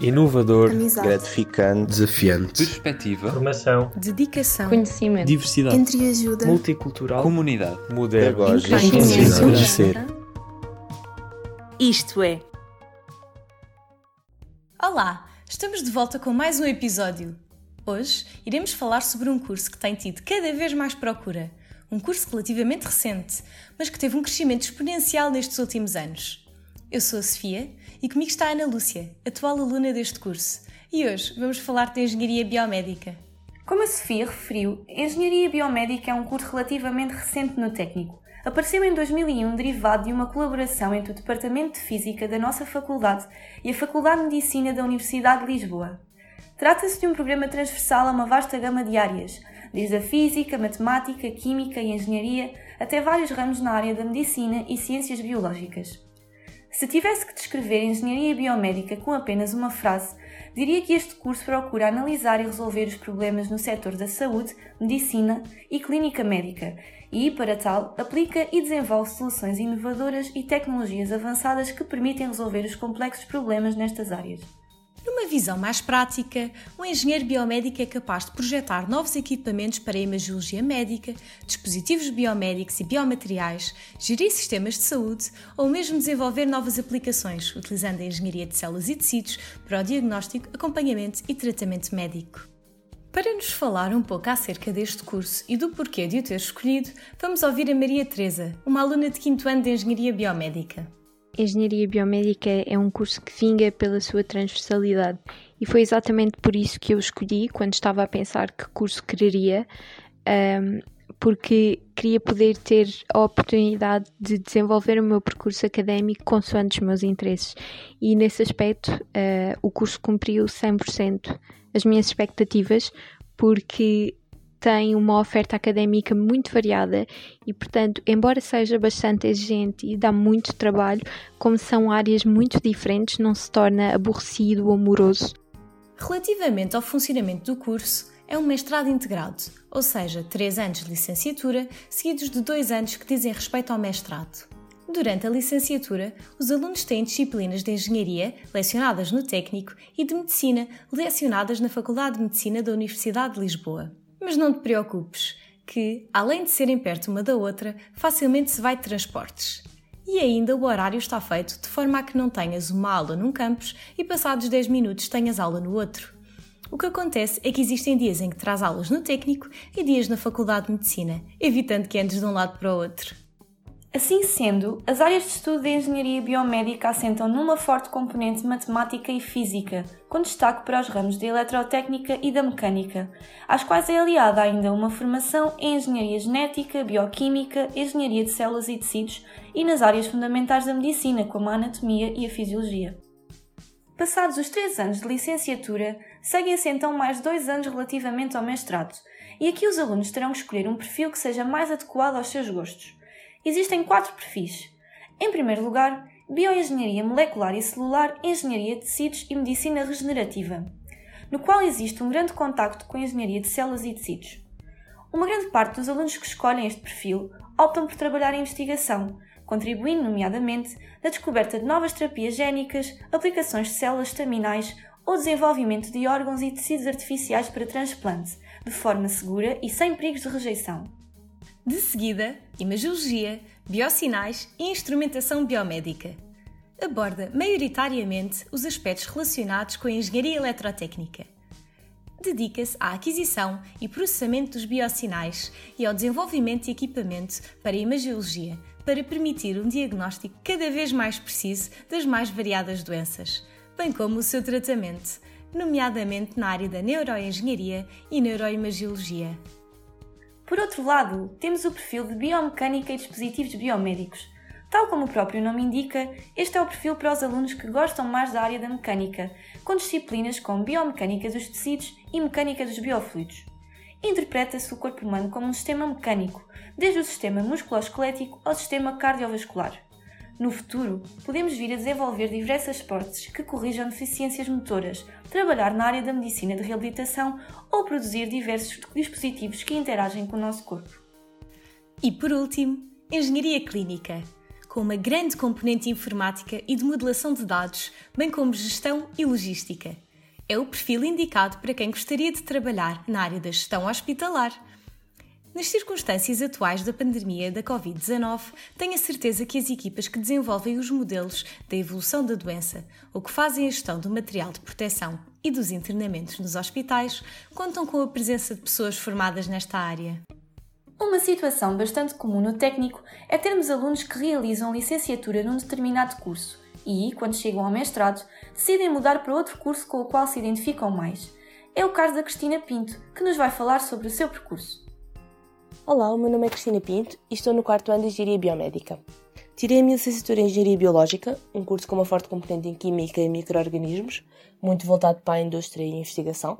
inovador, amizade, gratificante, desafiante, perspectiva, formação, dedicação, conhecimento, diversidade, entreajuda, multicultural, comunidade, moderno, conhecer. Isto é. Olá, estamos de volta com mais um episódio. Hoje iremos falar sobre um curso que tem tido cada vez mais procura. Um curso relativamente recente, mas que teve um crescimento exponencial nestes últimos anos. Eu sou a Sofia e comigo está a Ana Lúcia, atual aluna deste curso. E hoje vamos falar de Engenharia Biomédica. Como a Sofia referiu, Engenharia Biomédica é um curso relativamente recente no técnico. Apareceu em 2001 derivado de uma colaboração entre o Departamento de Física da nossa faculdade e a Faculdade de Medicina da Universidade de Lisboa. Trata-se de um programa transversal a uma vasta gama de áreas, desde a física, matemática, química e engenharia até vários ramos na área da medicina e ciências biológicas. Se tivesse que descrever engenharia biomédica com apenas uma frase, diria que este curso procura analisar e resolver os problemas no setor da saúde, medicina e clínica médica, e, para tal, aplica e desenvolve soluções inovadoras e tecnologias avançadas que permitem resolver os complexos problemas nestas áreas. Numa visão mais prática, o engenheiro biomédico é capaz de projetar novos equipamentos para a imagiologia médica, dispositivos biomédicos e biomateriais, gerir sistemas de saúde ou mesmo desenvolver novas aplicações, utilizando a engenharia de células e tecidos para o diagnóstico, acompanhamento e tratamento médico. Para nos falar um pouco acerca deste curso e do porquê de o ter escolhido, vamos ouvir a Maria Teresa, uma aluna de 5 ano de Engenharia Biomédica. Engenharia Biomédica é um curso que vinga pela sua transversalidade. E foi exatamente por isso que eu escolhi quando estava a pensar que curso quereria, um, porque queria poder ter a oportunidade de desenvolver o meu percurso académico consoante os meus interesses. E nesse aspecto uh, o curso cumpriu 100% as minhas expectativas porque tem uma oferta académica muito variada e, portanto, embora seja bastante exigente e dá muito trabalho, como são áreas muito diferentes, não se torna aborrecido ou amoroso. Relativamente ao funcionamento do curso, é um mestrado integrado, ou seja, 3 anos de licenciatura, seguidos de 2 anos que dizem respeito ao mestrado. Durante a licenciatura, os alunos têm disciplinas de engenharia, lecionadas no técnico, e de medicina, lecionadas na Faculdade de Medicina da Universidade de Lisboa. Mas não te preocupes, que, além de serem perto uma da outra, facilmente se vai de transportes. E ainda o horário está feito de forma a que não tenhas uma aula num campus e passados 10 minutos tenhas aula no outro. O que acontece é que existem dias em que traz aulas no técnico e dias na Faculdade de Medicina, evitando que andes de um lado para o outro. Assim sendo, as áreas de estudo de engenharia biomédica assentam numa forte componente matemática e física, com destaque para os ramos da eletrotécnica e da mecânica, às quais é aliada ainda uma formação em engenharia genética, bioquímica, engenharia de células e tecidos e nas áreas fundamentais da medicina, como a anatomia e a fisiologia. Passados os três anos de licenciatura, seguem-se então mais dois anos relativamente ao mestrado, e aqui os alunos terão que escolher um perfil que seja mais adequado aos seus gostos. Existem quatro perfis. Em primeiro lugar, Bioengenharia Molecular e Celular, Engenharia de Tecidos e Medicina Regenerativa, no qual existe um grande contacto com a engenharia de células e tecidos. Uma grande parte dos alunos que escolhem este perfil optam por trabalhar em investigação, contribuindo, nomeadamente, na descoberta de novas terapias génicas, aplicações de células terminais ou desenvolvimento de órgãos e tecidos artificiais para transplante, de forma segura e sem perigos de rejeição. De seguida, imagiologia, biosinais e instrumentação biomédica. Aborda maioritariamente os aspectos relacionados com a engenharia eletrotécnica. Dedica-se à aquisição e processamento dos biosinais e ao desenvolvimento de equipamento para a imagiologia, para permitir um diagnóstico cada vez mais preciso das mais variadas doenças, bem como o seu tratamento, nomeadamente na área da neuroengenharia e neuroimagiologia. Por outro lado, temos o perfil de biomecânica e dispositivos biomédicos. Tal como o próprio nome indica, este é o perfil para os alunos que gostam mais da área da mecânica, com disciplinas como biomecânica dos tecidos e mecânica dos biofluidos. Interpreta-se o corpo humano como um sistema mecânico, desde o sistema musculoesquelético ao sistema cardiovascular. No futuro, podemos vir a desenvolver diversas próteses que corrijam deficiências motoras, trabalhar na área da medicina de reabilitação ou produzir diversos dispositivos que interagem com o nosso corpo. E por último, engenharia clínica. com uma grande componente informática e de modelação de dados, bem como gestão e logística. É o perfil indicado para quem gostaria de trabalhar na área da gestão hospitalar. Nas circunstâncias atuais da pandemia da Covid-19, tenho a certeza que as equipas que desenvolvem os modelos da evolução da doença ou que fazem a gestão do material de proteção e dos internamentos nos hospitais contam com a presença de pessoas formadas nesta área. Uma situação bastante comum no técnico é termos alunos que realizam licenciatura num determinado curso e, quando chegam ao mestrado, decidem mudar para outro curso com o qual se identificam mais. É o caso da Cristina Pinto, que nos vai falar sobre o seu percurso. Olá, o meu nome é Cristina Pinto e estou no quarto ano de Engenharia Biomédica. Tirei a minha licenciatura em Engenharia Biológica, um curso com uma forte componente em Química e Microorganismos, muito voltado para a indústria e investigação,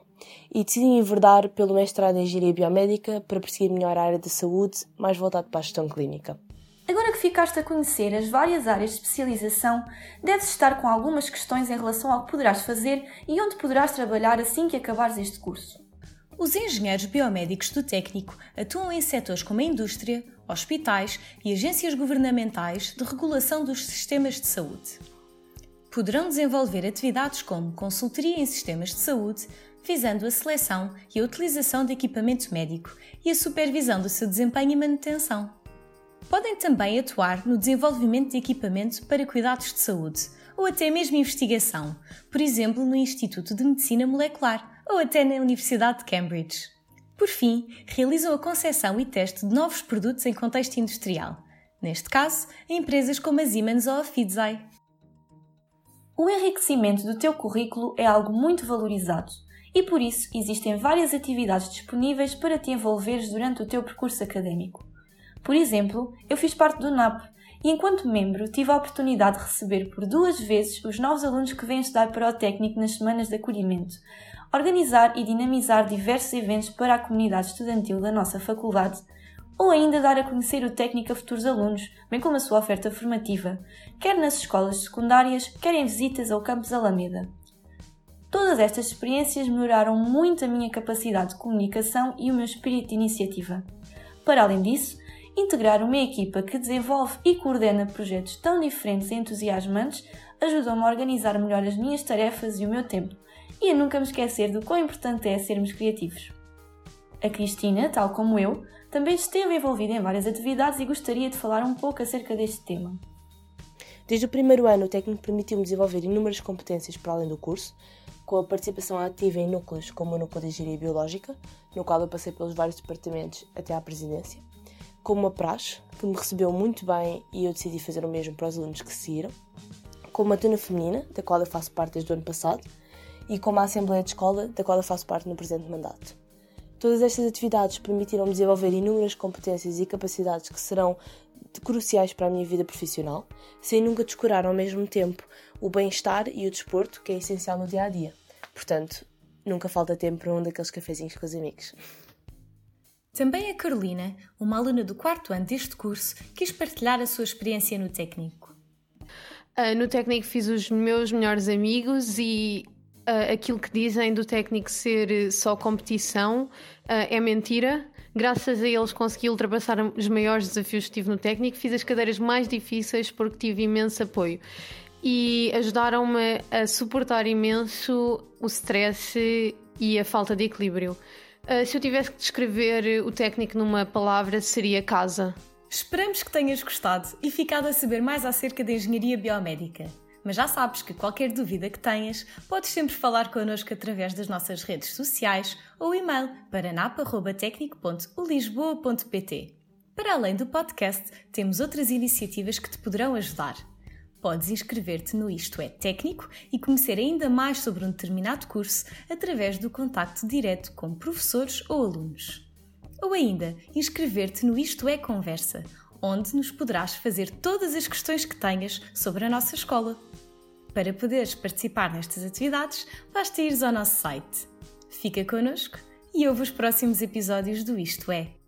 e decidi enverdar pelo mestrado em Engenharia Biomédica para perseguir melhor a área da saúde, mais voltado para a gestão clínica. Agora que ficaste a conhecer as várias áreas de especialização, deves estar com algumas questões em relação ao que poderás fazer e onde poderás trabalhar assim que acabares este curso. Os engenheiros biomédicos do técnico atuam em setores como a indústria, hospitais e agências governamentais de regulação dos sistemas de saúde. Poderão desenvolver atividades como consultoria em sistemas de saúde, visando a seleção e a utilização de equipamento médico e a supervisão do seu desempenho e manutenção. Podem também atuar no desenvolvimento de equipamento para cuidados de saúde ou até mesmo investigação, por exemplo, no Instituto de Medicina Molecular ou até na Universidade de Cambridge. Por fim, realizam a concepção e teste de novos produtos em contexto industrial, neste caso, em empresas como a Siemens ou a Fidzai. O enriquecimento do teu currículo é algo muito valorizado e por isso existem várias atividades disponíveis para te envolveres durante o teu percurso académico. Por exemplo, eu fiz parte do NAP e, enquanto membro, tive a oportunidade de receber por duas vezes os novos alunos que vêm estudar para o técnico nas semanas de acolhimento, organizar e dinamizar diversos eventos para a comunidade estudantil da nossa faculdade, ou ainda dar a conhecer o técnico a futuros alunos, bem como a sua oferta formativa, quer nas escolas secundárias, quer em visitas ao campus Alameda. Todas estas experiências melhoraram muito a minha capacidade de comunicação e o meu espírito de iniciativa. Para além disso, integrar uma equipa que desenvolve e coordena projetos tão diferentes e entusiasmantes ajudou-me a organizar melhor as minhas tarefas e o meu tempo, e a nunca me esquecer do quão importante é sermos criativos. A Cristina, tal como eu, também esteve envolvida em várias atividades e gostaria de falar um pouco acerca deste tema. Desde o primeiro ano, o técnico permitiu-me desenvolver inúmeras competências para além do curso, com a participação ativa em núcleos como o Núcleo de Engenharia Biológica, no qual eu passei pelos vários departamentos até à presidência, como a praxe, que me recebeu muito bem e eu decidi fazer o mesmo para os alunos que seguiram, como a Tuna Feminina, da qual eu faço parte desde o ano passado, e como a Assembleia de Escola, da qual eu faço parte no presente mandato. Todas estas atividades permitiram-me desenvolver inúmeras competências e capacidades que serão cruciais para a minha vida profissional, sem nunca descurar ao mesmo tempo o bem-estar e o desporto, que é essencial no dia a dia. Portanto, nunca falta tempo para um daqueles cafezinhos com os amigos. Também a Carolina, uma aluna do quarto ano deste curso, quis partilhar a sua experiência no técnico. Uh, no técnico fiz os meus melhores amigos e uh, aquilo que dizem do técnico ser eh, só competição uh, é mentira. Graças a eles consegui ultrapassar os maiores desafios que tive no técnico, fiz as cadeiras mais difíceis porque tive imenso apoio e ajudaram-me a suportar imenso o stress e a falta de equilíbrio. Uh, se eu tivesse que descrever o técnico numa palavra, seria casa. Esperamos que tenhas gostado e ficado a saber mais acerca da engenharia biomédica. Mas já sabes que qualquer dúvida que tenhas, podes sempre falar connosco através das nossas redes sociais ou e-mail para napa.tecnico.ulisboa.pt. Para além do podcast, temos outras iniciativas que te poderão ajudar. Podes inscrever-te no Isto é Técnico e conhecer ainda mais sobre um determinado curso através do contacto direto com professores ou alunos. Ou ainda, inscrever-te no Isto é Conversa, onde nos poderás fazer todas as questões que tenhas sobre a nossa escola. Para poderes participar nestas atividades, basta ires ao nosso site. Fica connosco e ouve os próximos episódios do Isto É.